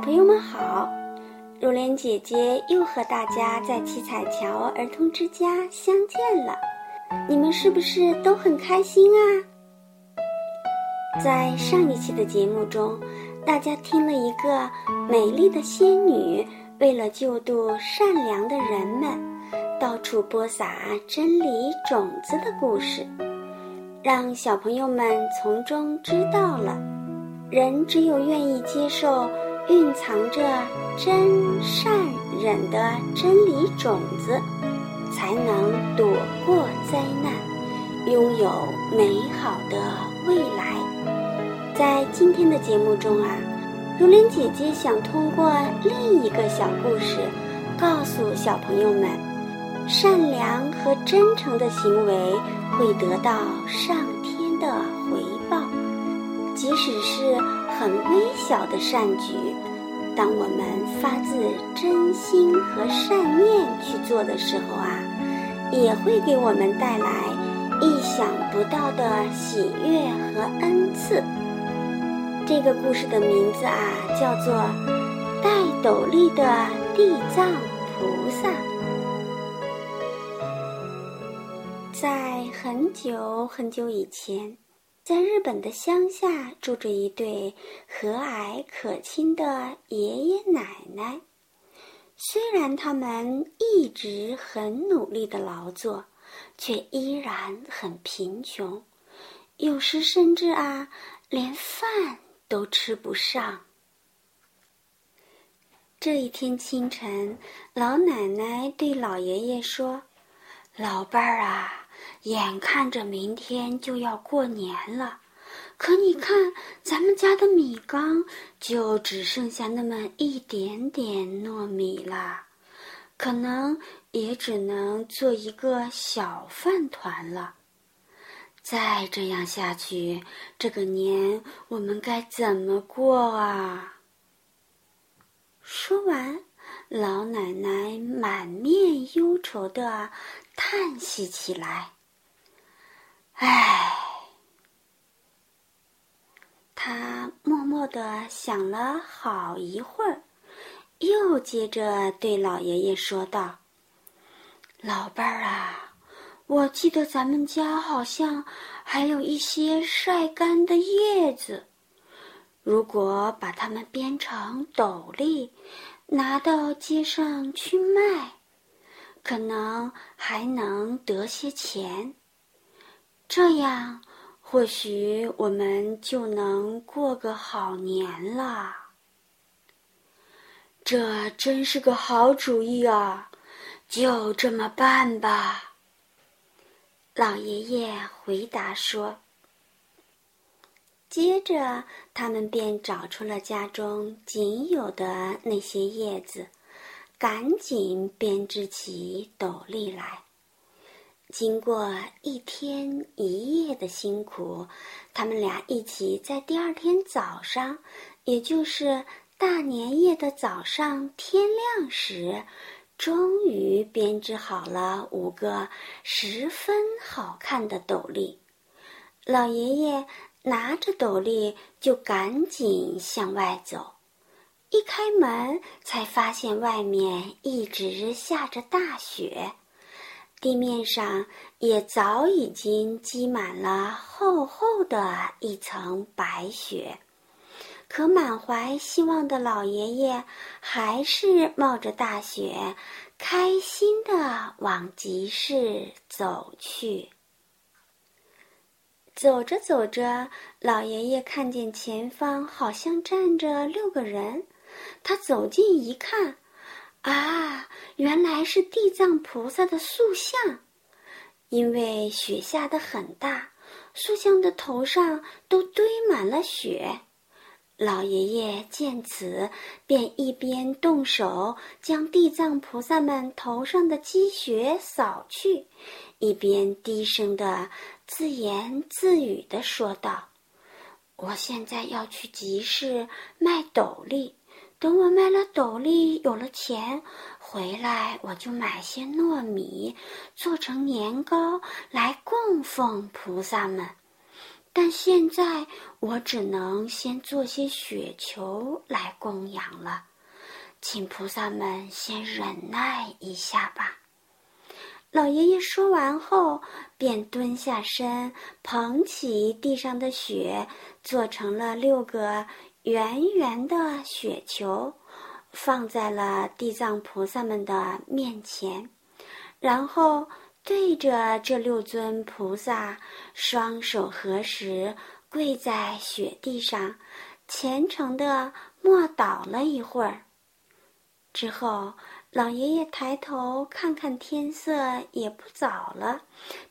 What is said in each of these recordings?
小朋友们好，如莲姐姐又和大家在七彩桥儿童之家相见了，你们是不是都很开心啊？在上一期的节目中，大家听了一个美丽的仙女为了救度善良的人们，到处播撒真理种子的故事，让小朋友们从中知道了，人只有愿意接受。蕴藏着真善忍的真理种子，才能躲过灾难，拥有美好的未来。在今天的节目中啊，如莲姐姐想通过另一个小故事，告诉小朋友们，善良和真诚的行为会得到上天的回报，即使是。很微小的善举，当我们发自真心和善念去做的时候啊，也会给我们带来意想不到的喜悦和恩赐。这个故事的名字啊，叫做《戴斗笠的地藏菩萨》。在很久很久以前。在日本的乡下，住着一对和蔼可亲的爷爷奶奶。虽然他们一直很努力的劳作，却依然很贫穷，有时甚至啊，连饭都吃不上。这一天清晨，老奶奶对老爷爷说：“老伴儿啊。”眼看着明天就要过年了，可你看咱们家的米缸就只剩下那么一点点糯米了，可能也只能做一个小饭团了。再这样下去，这个年我们该怎么过啊？说完，老奶奶满面忧愁的叹息起来。唉，他默默的想了好一会儿，又接着对老爷爷说道：“老伴儿啊，我记得咱们家好像还有一些晒干的叶子，如果把它们编成斗笠，拿到街上去卖，可能还能得些钱。”这样，或许我们就能过个好年了。这真是个好主意啊！就这么办吧。老爷爷回答说。接着，他们便找出了家中仅有的那些叶子，赶紧编织起斗笠来。经过一天一夜的辛苦，他们俩一起在第二天早上，也就是大年夜的早上天亮时，终于编织好了五个十分好看的斗笠。老爷爷拿着斗笠就赶紧向外走，一开门才发现外面一直下着大雪。地面上也早已经积满了厚厚的一层白雪，可满怀希望的老爷爷还是冒着大雪，开心的往集市走去。走着走着，老爷爷看见前方好像站着六个人，他走近一看。啊，原来是地藏菩萨的塑像，因为雪下的很大，塑像的头上都堆满了雪。老爷爷见此，便一边动手将地藏菩萨们头上的积雪扫去，一边低声的自言自语的说道：“我现在要去集市卖斗笠。”等我卖了斗笠，有了钱，回来我就买些糯米，做成年糕来供奉菩萨们。但现在我只能先做些雪球来供养了，请菩萨们先忍耐一下吧。老爷爷说完后，便蹲下身，捧起地上的雪，做成了六个圆圆的雪球，放在了地藏菩萨们的面前，然后。对着这六尊菩萨，双手合十，跪在雪地上，虔诚地默祷了一会儿。之后，老爷爷抬头看看天色也不早了，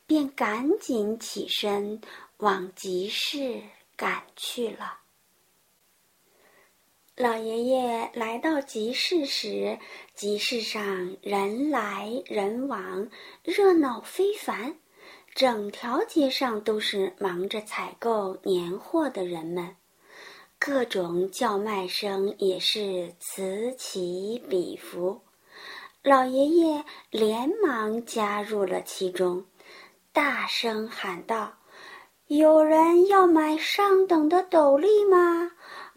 便赶紧起身往集市赶去了。老爷爷来到集市时，集市上人来人往，热闹非凡。整条街上都是忙着采购年货的人们，各种叫卖声也是此起彼伏。老爷爷连忙加入了其中，大声喊道：“有人要买上等的斗笠吗？”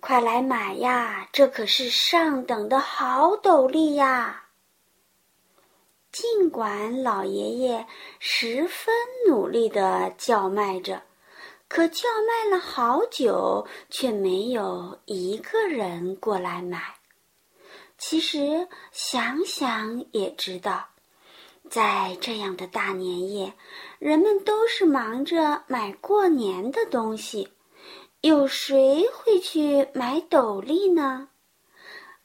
快来买呀！这可是上等的好斗笠呀。尽管老爷爷十分努力的叫卖着，可叫卖了好久，却没有一个人过来买。其实想想也知道，在这样的大年夜，人们都是忙着买过年的东西。有谁会去买斗笠呢？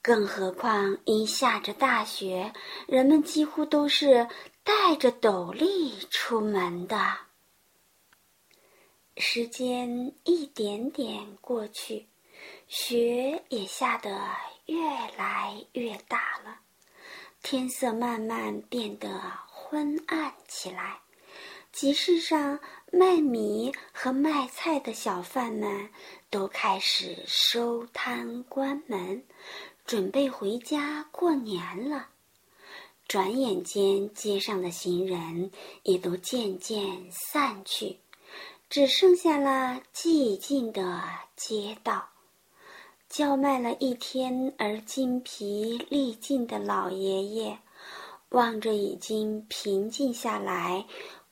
更何况因下着大雪，人们几乎都是带着斗笠出门的。时间一点点过去，雪也下得越来越大了，天色慢慢变得昏暗起来。集市上卖米和卖菜的小贩们都开始收摊关门，准备回家过年了。转眼间，街上的行人也都渐渐散去，只剩下了寂静的街道。叫卖了一天而精疲力尽的老爷爷，望着已经平静下来。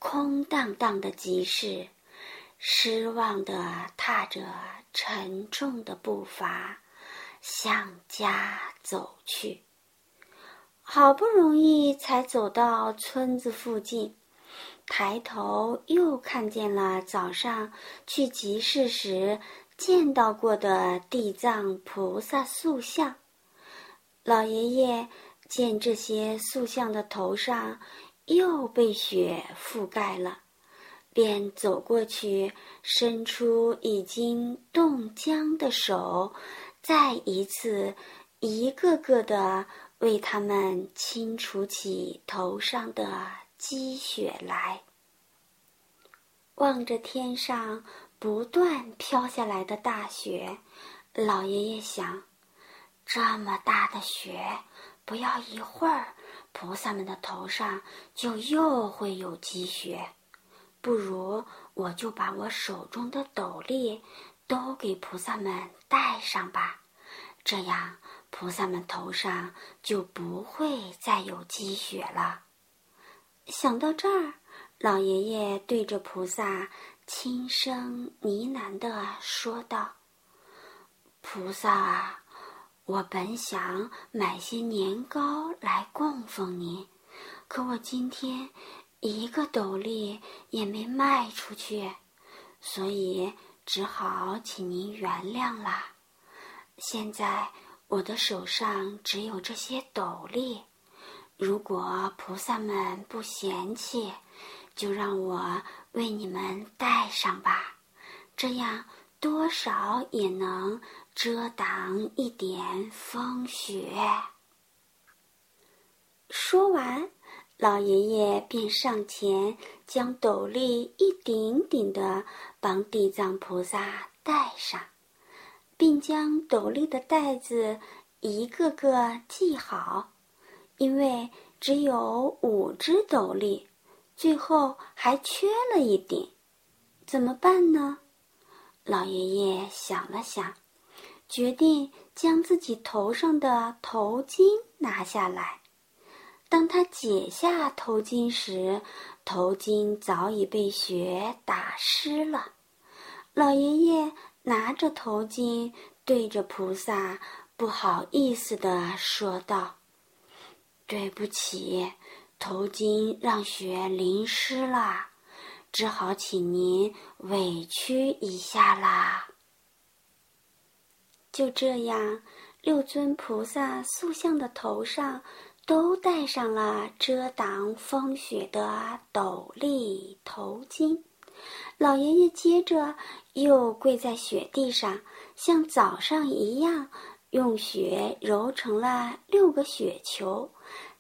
空荡荡的集市，失望的踏着沉重的步伐向家走去。好不容易才走到村子附近，抬头又看见了早上去集市时见到过的地藏菩萨塑像。老爷爷见这些塑像的头上。又被雪覆盖了，便走过去，伸出已经冻僵的手，再一次，一个个的为他们清除起头上的积雪来。望着天上不断飘下来的大雪，老爷爷想：这么大的雪，不要一会儿。菩萨们的头上就又会有积雪，不如我就把我手中的斗笠都给菩萨们戴上吧，这样菩萨们头上就不会再有积雪了。想到这儿，老爷爷对着菩萨轻声呢喃地说道：“菩萨啊。”我本想买些年糕来供奉您，可我今天一个斗笠也没卖出去，所以只好请您原谅了。现在我的手上只有这些斗笠，如果菩萨们不嫌弃，就让我为你们戴上吧，这样多少也能。遮挡一点风雪。说完，老爷爷便上前将斗笠一顶顶的帮地藏菩萨戴上，并将斗笠的带子一个个系好，因为只有五只斗笠，最后还缺了一顶，怎么办呢？老爷爷想了想，决定将自己头上的头巾拿下来。当他解下头巾时，头巾早已被雪打湿了。老爷爷拿着头巾，对着菩萨不好意思地说道：“对不起，头巾让雪淋湿了，只好请您委屈一下啦。”就这样，六尊菩萨塑像的头上。都戴上了遮挡风雪的斗笠头巾。老爷爷接着又跪在雪地上，像早上一样，用雪揉成了六个雪球，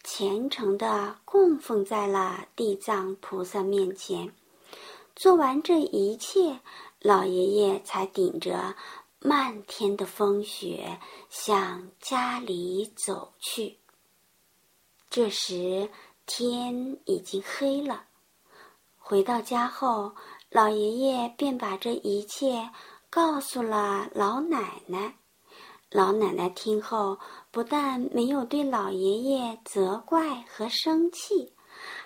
虔诚地供奉在了地藏菩萨面前。做完这一切，老爷爷才顶着漫天的风雪向家里走去。这时天已经黑了。回到家后，老爷爷便把这一切告诉了老奶奶。老奶奶听后，不但没有对老爷爷责怪和生气，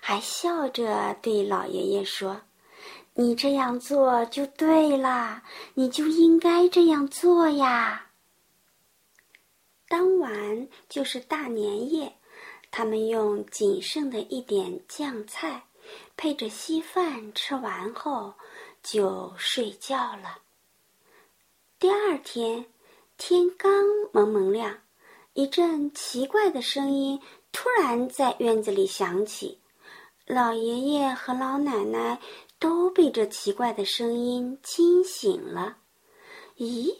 还笑着对老爷爷说：“你这样做就对了，你就应该这样做呀。”当晚就是大年夜。他们用仅剩的一点酱菜，配着稀饭吃完后，就睡觉了。第二天，天刚蒙蒙亮，一阵奇怪的声音突然在院子里响起。老爷爷和老奶奶都被这奇怪的声音惊醒了。咦，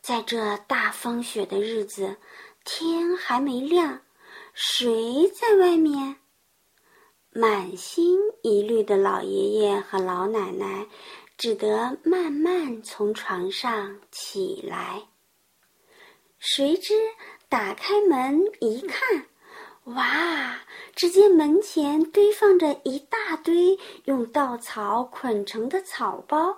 在这大风雪的日子，天还没亮。谁在外面？满心疑虑的老爷爷和老奶奶只得慢慢从床上起来。谁知打开门一看，哇！只见门前堆放着一大堆用稻草捆成的草包。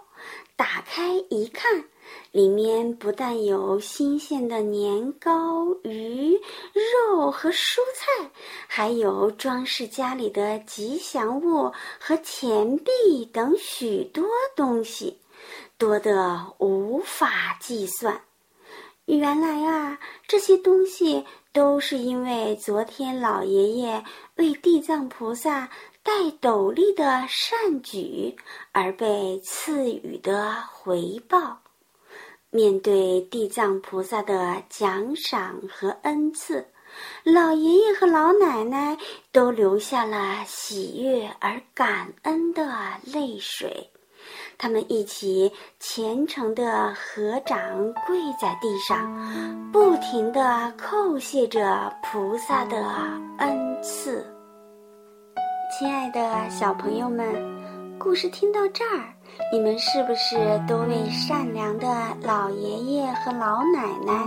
打开一看。里面不但有新鲜的年糕、鱼、肉和蔬菜，还有装饰家里的吉祥物和钱币等许多东西，多得无法计算。原来啊，这些东西都是因为昨天老爷爷为地藏菩萨戴斗笠的善举而被赐予的回报。面对地藏菩萨的奖赏和恩赐，老爷爷和老奶奶都流下了喜悦而感恩的泪水。他们一起虔诚地合掌跪在地上，不停地叩谢着菩萨的恩赐。亲爱的小朋友们，故事听到这儿。你们是不是都为善良的老爷爷和老奶奶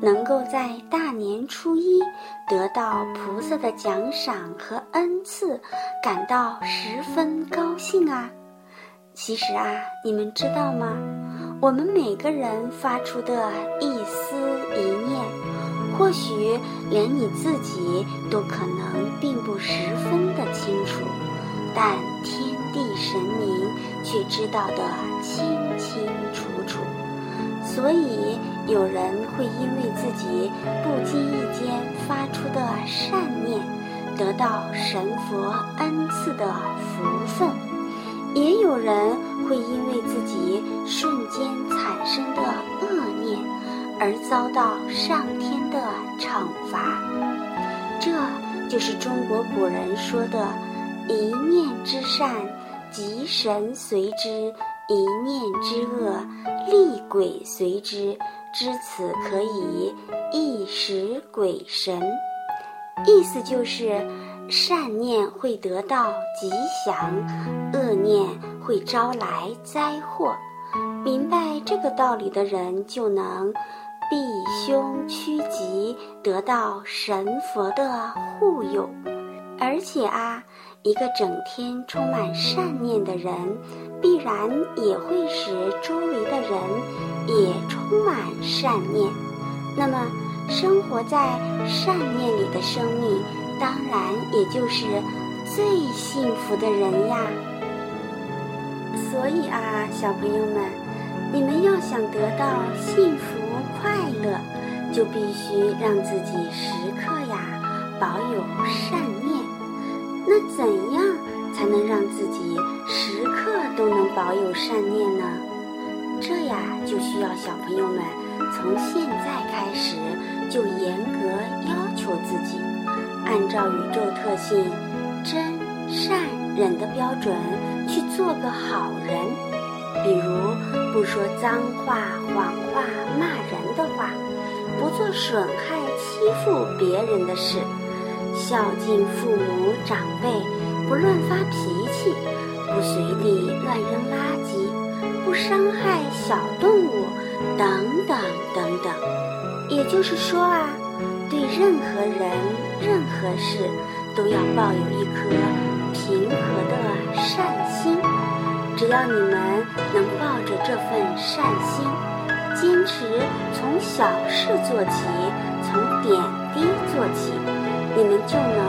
能够在大年初一得到菩萨的奖赏和恩赐感到十分高兴啊？其实啊，你们知道吗？我们每个人发出的一丝一念，或许连你自己都可能并不十分的清楚，但天地神明。却知道的清清楚楚，所以有人会因为自己不经意间发出的善念，得到神佛恩赐的福分；也有人会因为自己瞬间产生的恶念，而遭到上天的惩罚。这就是中国古人说的“一念之善”。吉神随之，一念之恶，厉鬼随之。知此可以一时鬼神。意思就是，善念会得到吉祥，恶念会招来灾祸。明白这个道理的人，就能避凶趋吉，得到神佛的护佑。而且啊。一个整天充满善念的人，必然也会使周围的人也充满善念。那么，生活在善念里的生命，当然也就是最幸福的人呀。所以啊，小朋友们，你们要想得到幸福快乐，就必须让自己时刻呀保有善念。那怎样才能让自己时刻都能保有善念呢？这呀，就需要小朋友们从现在开始就严格要求自己，按照宇宙特性真善忍的标准去做个好人。比如，不说脏话、谎话、骂人的话，不做损害、欺负别人的事，孝敬父母长辈，不乱发脾气，不随地乱扔垃圾，不伤害小动物，等等等等。也就是说啊，对任何人、任何事，都要抱有一颗平和的善心。只要你们能抱着这份善心，坚持从小事做起，从点滴做起，你们就能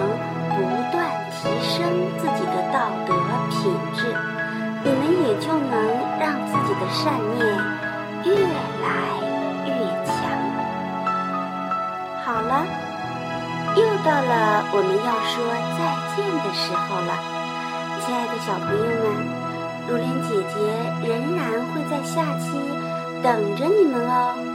不断提升自己的道德品质，你们也就能让自己的善念越来越强。好了，又到了我们要说再见的时候了，亲爱的小朋友们。如莲姐姐仍然会在下期等着你们哦。